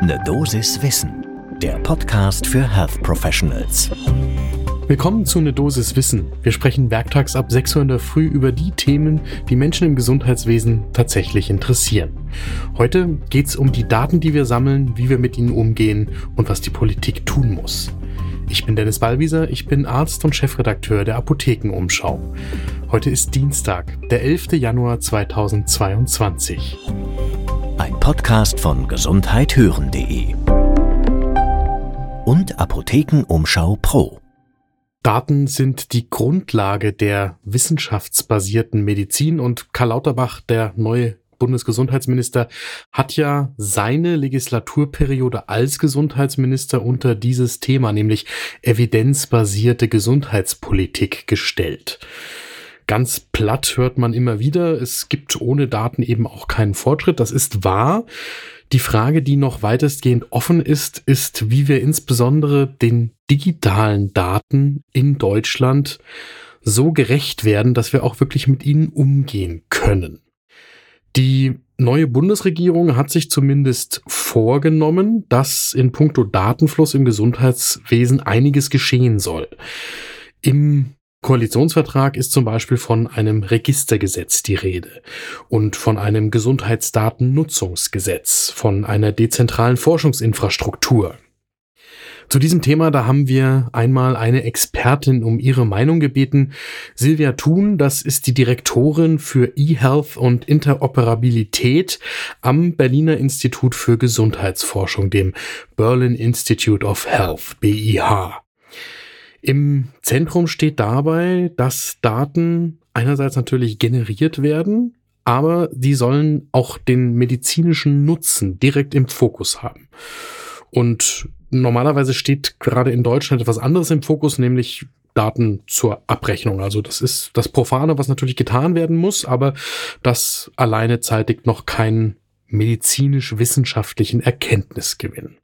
Ne Dosis Wissen, der Podcast für Health Professionals. Willkommen zu Ne Dosis Wissen. Wir sprechen werktags ab 6 Uhr in der Früh über die Themen, die Menschen im Gesundheitswesen tatsächlich interessieren. Heute geht es um die Daten, die wir sammeln, wie wir mit ihnen umgehen und was die Politik tun muss. Ich bin Dennis Ballwieser, ich bin Arzt und Chefredakteur der Apothekenumschau. Heute ist Dienstag, der 11. Januar 2022. Ein Podcast von gesundheithören.de und Apothekenumschau Pro. Daten sind die Grundlage der wissenschaftsbasierten Medizin und Karl Lauterbach, der neue Bundesgesundheitsminister, hat ja seine Legislaturperiode als Gesundheitsminister unter dieses Thema, nämlich evidenzbasierte Gesundheitspolitik gestellt. Ganz platt hört man immer wieder, es gibt ohne Daten eben auch keinen Fortschritt. Das ist wahr. Die Frage, die noch weitestgehend offen ist, ist, wie wir insbesondere den digitalen Daten in Deutschland so gerecht werden, dass wir auch wirklich mit ihnen umgehen können. Die neue Bundesregierung hat sich zumindest vorgenommen, dass in puncto Datenfluss im Gesundheitswesen einiges geschehen soll. Im Koalitionsvertrag ist zum Beispiel von einem Registergesetz die Rede und von einem Gesundheitsdatennutzungsgesetz, von einer dezentralen Forschungsinfrastruktur. Zu diesem Thema, da haben wir einmal eine Expertin um ihre Meinung gebeten. Silvia Thun, das ist die Direktorin für eHealth und Interoperabilität am Berliner Institut für Gesundheitsforschung, dem Berlin Institute of Health, BIH. Im Zentrum steht dabei, dass Daten einerseits natürlich generiert werden, aber die sollen auch den medizinischen Nutzen direkt im Fokus haben. Und normalerweise steht gerade in Deutschland etwas anderes im Fokus, nämlich Daten zur Abrechnung. Also das ist das Profane, was natürlich getan werden muss, aber das alleine zeitigt noch keinen medizinisch-wissenschaftlichen Erkenntnisgewinn.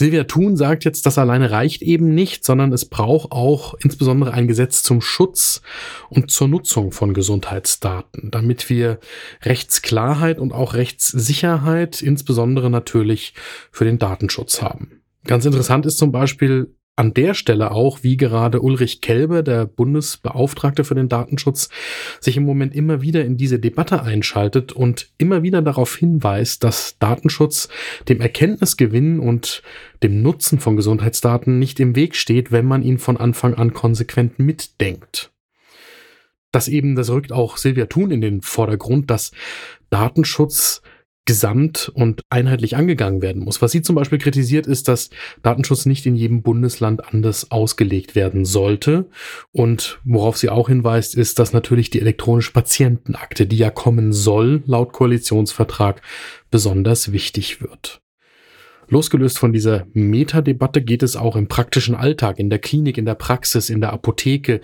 Silvia Thun sagt jetzt, das alleine reicht eben nicht, sondern es braucht auch insbesondere ein Gesetz zum Schutz und zur Nutzung von Gesundheitsdaten, damit wir Rechtsklarheit und auch Rechtssicherheit, insbesondere natürlich für den Datenschutz haben. Ganz interessant ist zum Beispiel an der Stelle auch, wie gerade Ulrich Kelbe, der Bundesbeauftragte für den Datenschutz, sich im Moment immer wieder in diese Debatte einschaltet und immer wieder darauf hinweist, dass Datenschutz dem Erkenntnisgewinn und dem Nutzen von Gesundheitsdaten nicht im Weg steht, wenn man ihn von Anfang an konsequent mitdenkt. Das eben, das rückt auch Silvia Thun in den Vordergrund, dass Datenschutz gesamt und einheitlich angegangen werden muss. Was sie zum Beispiel kritisiert, ist, dass Datenschutz nicht in jedem Bundesland anders ausgelegt werden sollte. Und worauf sie auch hinweist, ist, dass natürlich die elektronische Patientenakte, die ja kommen soll, laut Koalitionsvertrag, besonders wichtig wird. Losgelöst von dieser Metadebatte geht es auch im praktischen Alltag, in der Klinik, in der Praxis, in der Apotheke,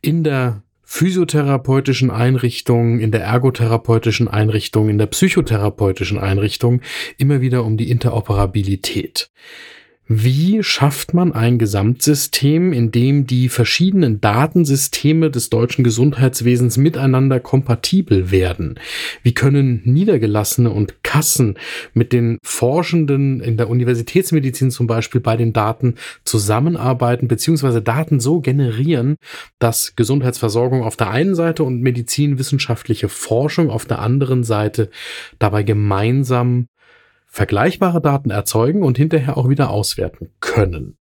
in der physiotherapeutischen Einrichtungen, in der ergotherapeutischen Einrichtung, in der psychotherapeutischen Einrichtung immer wieder um die Interoperabilität. Wie schafft man ein Gesamtsystem, in dem die verschiedenen Datensysteme des deutschen Gesundheitswesens miteinander kompatibel werden? Wie können Niedergelassene und Kassen mit den Forschenden in der Universitätsmedizin zum Beispiel bei den Daten zusammenarbeiten beziehungsweise Daten so generieren, dass Gesundheitsversorgung auf der einen Seite und medizinwissenschaftliche Forschung auf der anderen Seite dabei gemeinsam vergleichbare Daten erzeugen und hinterher auch wieder auswerten können.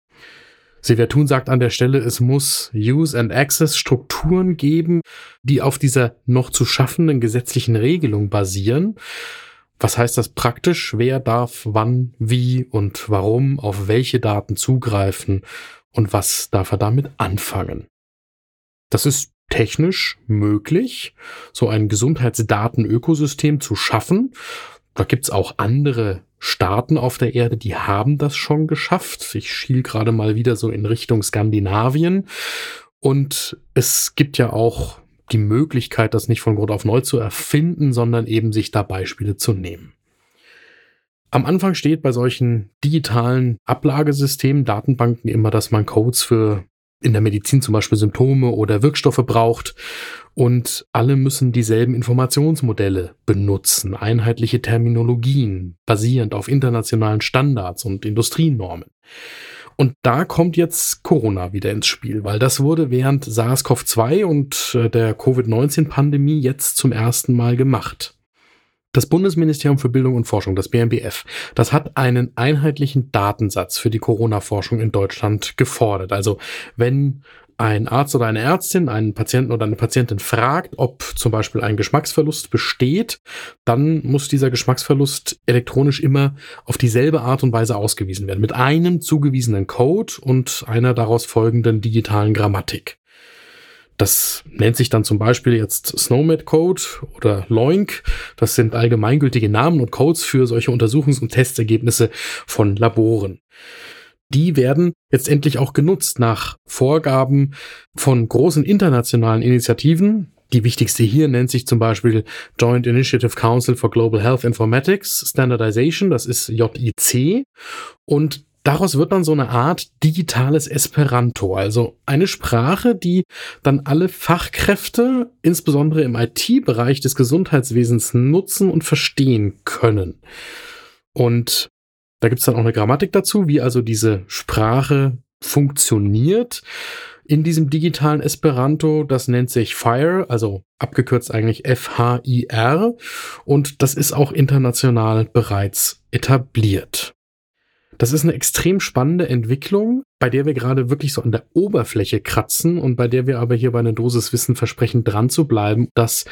Silvia Thun sagt an der Stelle, es muss Use and Access Strukturen geben, die auf dieser noch zu schaffenden gesetzlichen Regelung basieren. Was heißt das praktisch? Wer darf wann, wie und warum auf welche Daten zugreifen und was darf er damit anfangen? Das ist technisch möglich, so ein Gesundheitsdatenökosystem zu schaffen. Da gibt's auch andere Staaten auf der Erde, die haben das schon geschafft. Ich schiel gerade mal wieder so in Richtung Skandinavien. Und es gibt ja auch die Möglichkeit, das nicht von Grund auf neu zu erfinden, sondern eben sich da Beispiele zu nehmen. Am Anfang steht bei solchen digitalen Ablagesystemen, Datenbanken immer, dass man Codes für in der Medizin zum Beispiel Symptome oder Wirkstoffe braucht. Und alle müssen dieselben Informationsmodelle benutzen, einheitliche Terminologien, basierend auf internationalen Standards und Industrienormen. Und da kommt jetzt Corona wieder ins Spiel, weil das wurde während SARS-CoV-2 und äh, der Covid-19-Pandemie jetzt zum ersten Mal gemacht. Das Bundesministerium für Bildung und Forschung, das BMBF, das hat einen einheitlichen Datensatz für die Corona-Forschung in Deutschland gefordert. Also wenn ein Arzt oder eine Ärztin einen Patienten oder eine Patientin fragt, ob zum Beispiel ein Geschmacksverlust besteht, dann muss dieser Geschmacksverlust elektronisch immer auf dieselbe Art und Weise ausgewiesen werden, mit einem zugewiesenen Code und einer daraus folgenden digitalen Grammatik. Das nennt sich dann zum Beispiel jetzt SNOMED Code oder LOINC. Das sind allgemeingültige Namen und Codes für solche Untersuchungs- und Testergebnisse von Laboren die werden jetzt endlich auch genutzt nach Vorgaben von großen internationalen Initiativen. Die wichtigste hier nennt sich zum Beispiel Joint Initiative Council for Global Health Informatics Standardization, das ist JIC. Und daraus wird dann so eine Art digitales Esperanto, also eine Sprache, die dann alle Fachkräfte, insbesondere im IT-Bereich des Gesundheitswesens, nutzen und verstehen können. Und da gibt es dann auch eine Grammatik dazu, wie also diese Sprache funktioniert in diesem digitalen Esperanto. Das nennt sich FIRE, also abgekürzt eigentlich F-H-I-R. Und das ist auch international bereits etabliert. Das ist eine extrem spannende Entwicklung, bei der wir gerade wirklich so an der Oberfläche kratzen und bei der wir aber hier bei einer Dosis Wissen versprechen, dran zu bleiben, das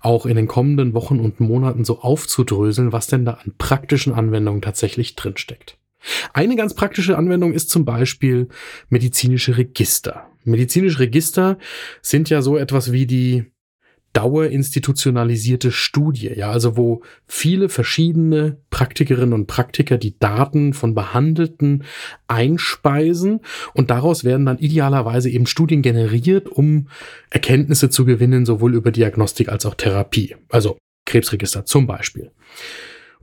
auch in den kommenden Wochen und Monaten so aufzudröseln, was denn da an praktischen Anwendungen tatsächlich drinsteckt. Eine ganz praktische Anwendung ist zum Beispiel medizinische Register. Medizinische Register sind ja so etwas wie die dauerinstitutionalisierte Studie, ja, also wo viele verschiedene Praktikerinnen und Praktiker die Daten von Behandelten einspeisen und daraus werden dann idealerweise eben Studien generiert, um Erkenntnisse zu gewinnen, sowohl über Diagnostik als auch Therapie, also Krebsregister zum Beispiel.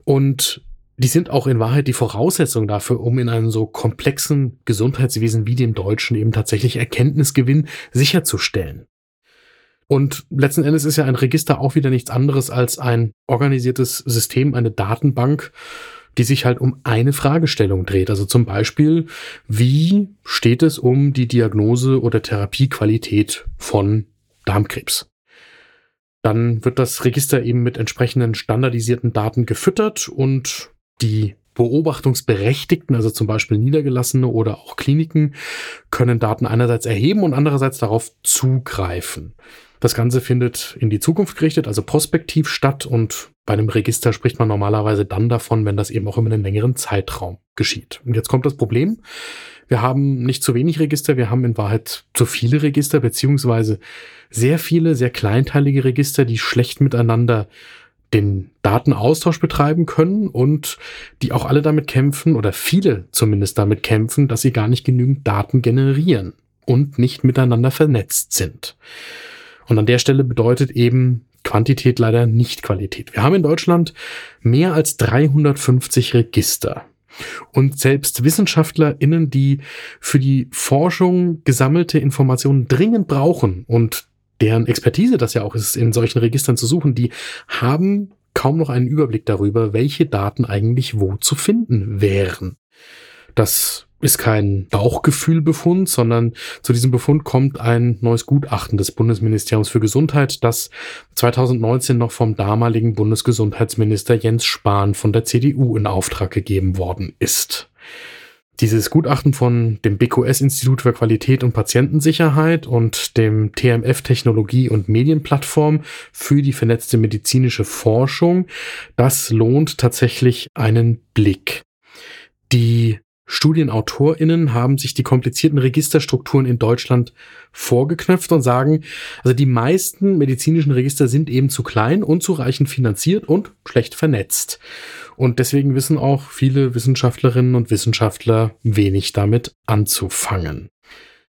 Und die sind auch in Wahrheit die Voraussetzung dafür, um in einem so komplexen Gesundheitswesen wie dem Deutschen eben tatsächlich Erkenntnisgewinn sicherzustellen. Und letzten Endes ist ja ein Register auch wieder nichts anderes als ein organisiertes System, eine Datenbank, die sich halt um eine Fragestellung dreht. Also zum Beispiel, wie steht es um die Diagnose oder Therapiequalität von Darmkrebs? Dann wird das Register eben mit entsprechenden standardisierten Daten gefüttert und die Beobachtungsberechtigten, also zum Beispiel Niedergelassene oder auch Kliniken, können Daten einerseits erheben und andererseits darauf zugreifen. Das Ganze findet in die Zukunft gerichtet, also prospektiv statt und bei einem Register spricht man normalerweise dann davon, wenn das eben auch über einen längeren Zeitraum geschieht. Und jetzt kommt das Problem. Wir haben nicht zu wenig Register, wir haben in Wahrheit zu viele Register, beziehungsweise sehr viele, sehr kleinteilige Register, die schlecht miteinander den Datenaustausch betreiben können und die auch alle damit kämpfen, oder viele zumindest damit kämpfen, dass sie gar nicht genügend Daten generieren und nicht miteinander vernetzt sind. Und an der Stelle bedeutet eben Quantität leider nicht Qualität. Wir haben in Deutschland mehr als 350 Register. Und selbst WissenschaftlerInnen, die für die Forschung gesammelte Informationen dringend brauchen und deren Expertise das ja auch ist, in solchen Registern zu suchen, die haben kaum noch einen Überblick darüber, welche Daten eigentlich wo zu finden wären. Das ist kein Bauchgefühlbefund, sondern zu diesem Befund kommt ein neues Gutachten des Bundesministeriums für Gesundheit, das 2019 noch vom damaligen Bundesgesundheitsminister Jens Spahn von der CDU in Auftrag gegeben worden ist. Dieses Gutachten von dem BQS-Institut für Qualität und Patientensicherheit und dem TMF Technologie und Medienplattform für die vernetzte medizinische Forschung, das lohnt tatsächlich einen Blick. Die StudienautorInnen haben sich die komplizierten Registerstrukturen in Deutschland vorgeknöpft und sagen, also die meisten medizinischen Register sind eben zu klein, unzureichend finanziert und schlecht vernetzt. Und deswegen wissen auch viele Wissenschaftlerinnen und Wissenschaftler wenig damit anzufangen.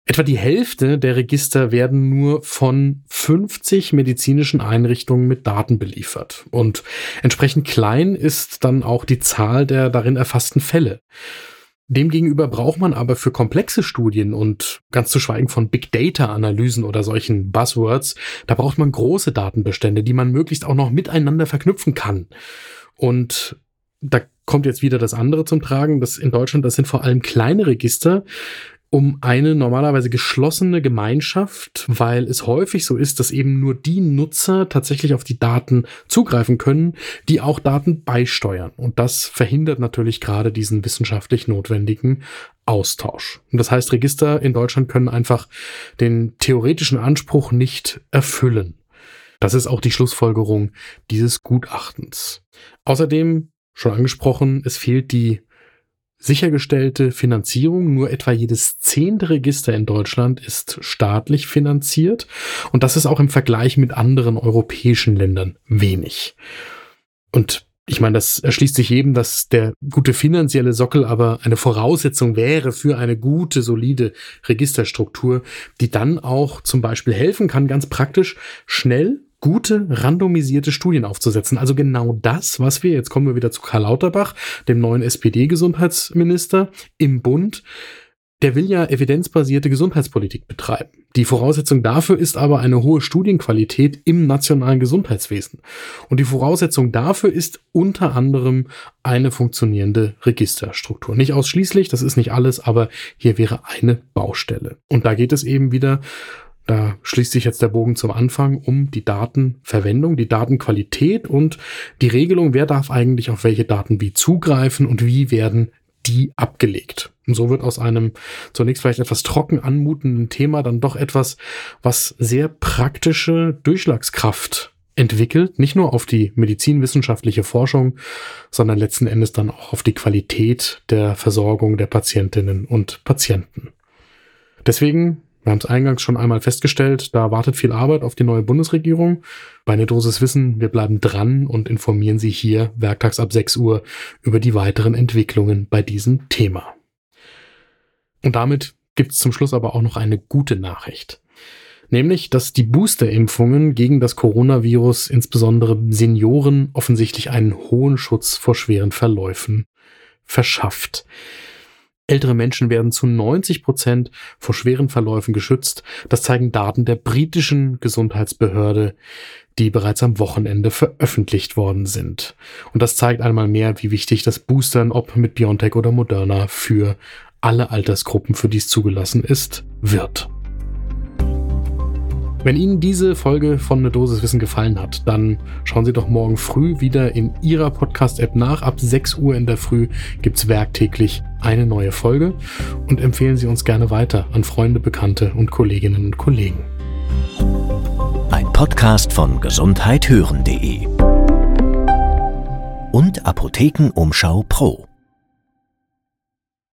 Etwa die Hälfte der Register werden nur von 50 medizinischen Einrichtungen mit Daten beliefert. Und entsprechend klein ist dann auch die Zahl der darin erfassten Fälle. Demgegenüber braucht man aber für komplexe Studien und ganz zu schweigen von Big Data Analysen oder solchen Buzzwords, da braucht man große Datenbestände, die man möglichst auch noch miteinander verknüpfen kann. Und da kommt jetzt wieder das andere zum Tragen, dass in Deutschland, das sind vor allem kleine Register, um eine normalerweise geschlossene Gemeinschaft, weil es häufig so ist, dass eben nur die Nutzer tatsächlich auf die Daten zugreifen können, die auch Daten beisteuern. Und das verhindert natürlich gerade diesen wissenschaftlich notwendigen Austausch. Und das heißt, Register in Deutschland können einfach den theoretischen Anspruch nicht erfüllen. Das ist auch die Schlussfolgerung dieses Gutachtens. Außerdem, schon angesprochen, es fehlt die sichergestellte Finanzierung. Nur etwa jedes zehnte Register in Deutschland ist staatlich finanziert. Und das ist auch im Vergleich mit anderen europäischen Ländern wenig. Und ich meine, das erschließt sich jedem, dass der gute finanzielle Sockel aber eine Voraussetzung wäre für eine gute, solide Registerstruktur, die dann auch zum Beispiel helfen kann, ganz praktisch schnell gute randomisierte Studien aufzusetzen. Also genau das, was wir, jetzt kommen wir wieder zu Karl Lauterbach, dem neuen SPD-Gesundheitsminister im Bund, der will ja evidenzbasierte Gesundheitspolitik betreiben. Die Voraussetzung dafür ist aber eine hohe Studienqualität im nationalen Gesundheitswesen. Und die Voraussetzung dafür ist unter anderem eine funktionierende Registerstruktur. Nicht ausschließlich, das ist nicht alles, aber hier wäre eine Baustelle. Und da geht es eben wieder da schließt sich jetzt der Bogen zum Anfang um die Datenverwendung, die Datenqualität und die Regelung, wer darf eigentlich auf welche Daten wie zugreifen und wie werden die abgelegt. Und so wird aus einem zunächst vielleicht etwas trocken anmutenden Thema dann doch etwas, was sehr praktische Durchschlagskraft entwickelt, nicht nur auf die medizinwissenschaftliche Forschung, sondern letzten Endes dann auch auf die Qualität der Versorgung der Patientinnen und Patienten. Deswegen wir haben es eingangs schon einmal festgestellt, da wartet viel Arbeit auf die neue Bundesregierung. Bei eine Dosis Wissen, wir bleiben dran und informieren Sie hier werktags ab 6 Uhr über die weiteren Entwicklungen bei diesem Thema. Und damit gibt es zum Schluss aber auch noch eine gute Nachricht. Nämlich, dass die Boosterimpfungen gegen das Coronavirus insbesondere Senioren offensichtlich einen hohen Schutz vor schweren Verläufen verschafft. Ältere Menschen werden zu 90 Prozent vor schweren Verläufen geschützt. Das zeigen Daten der britischen Gesundheitsbehörde, die bereits am Wochenende veröffentlicht worden sind. Und das zeigt einmal mehr, wie wichtig das Boostern, ob mit BioNTech oder Moderna, für alle Altersgruppen, für die es zugelassen ist, wird. Wenn Ihnen diese Folge von Ne Dosis Wissen gefallen hat, dann schauen Sie doch morgen früh wieder in Ihrer Podcast-App nach. Ab 6 Uhr in der Früh gibt es werktäglich eine neue Folge und empfehlen Sie uns gerne weiter an Freunde, Bekannte und Kolleginnen und Kollegen. Ein Podcast von gesundheithören.de und Apothekenumschau Pro.